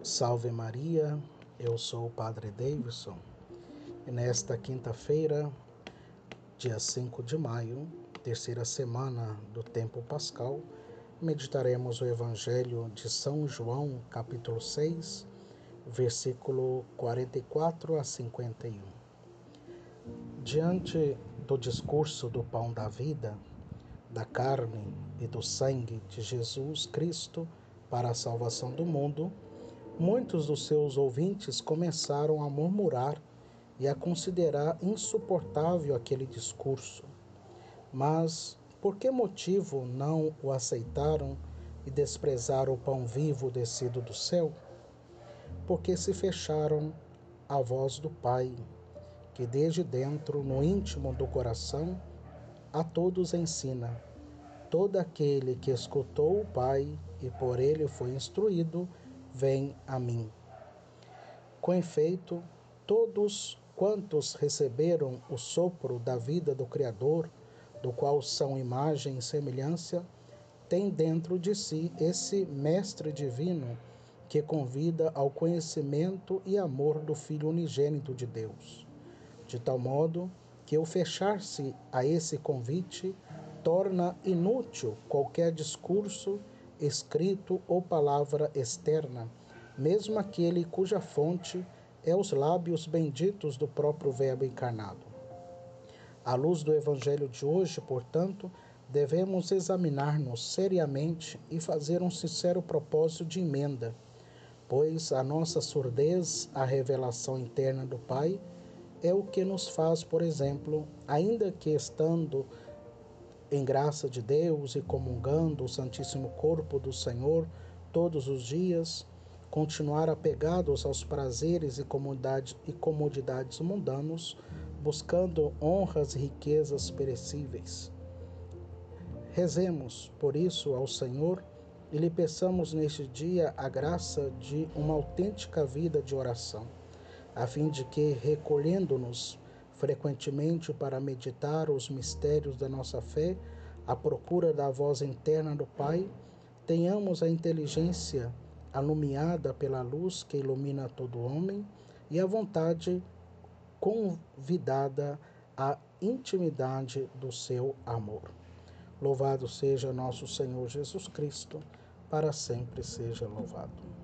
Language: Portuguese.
Salve Maria, eu sou o Padre Davidson e nesta quinta-feira, dia 5 de maio, terceira semana do tempo pascal, meditaremos o Evangelho de São João, capítulo 6, versículo 44 a 51. Diante do discurso do pão da vida, da carne e do sangue de Jesus Cristo para a salvação do mundo, muitos dos seus ouvintes começaram a murmurar e a considerar insuportável aquele discurso. Mas por que motivo não o aceitaram e desprezaram o pão vivo descido do céu? Porque se fecharam à voz do Pai, que desde dentro, no íntimo do coração, a todos ensina. Todo aquele que escutou o Pai e por ele foi instruído, vem a mim. Com efeito, todos quantos receberam o sopro da vida do Criador, do qual são imagem e semelhança, têm dentro de si esse Mestre Divino que convida ao conhecimento e amor do Filho unigênito de Deus, de tal modo que o fechar-se a esse convite torna inútil qualquer discurso escrito ou palavra externa, mesmo aquele cuja fonte é os lábios benditos do próprio Verbo encarnado. À luz do Evangelho de hoje, portanto, devemos examinar-nos seriamente e fazer um sincero propósito de emenda, pois a nossa surdez à revelação interna do Pai é o que nos faz, por exemplo, ainda que estando em graça de Deus e comungando o Santíssimo Corpo do Senhor todos os dias, continuar apegados aos prazeres e, comodidade, e comodidades mundanos, buscando honras e riquezas perecíveis. Rezemos, por isso, ao Senhor e lhe peçamos neste dia a graça de uma autêntica vida de oração, a fim de que, recolhendo-nos frequentemente para meditar os mistérios da nossa fé, à procura da voz interna do Pai, tenhamos a inteligência alumiada pela luz que ilumina todo homem e a vontade convidada à intimidade do seu amor. Louvado seja nosso Senhor Jesus Cristo, para sempre seja louvado.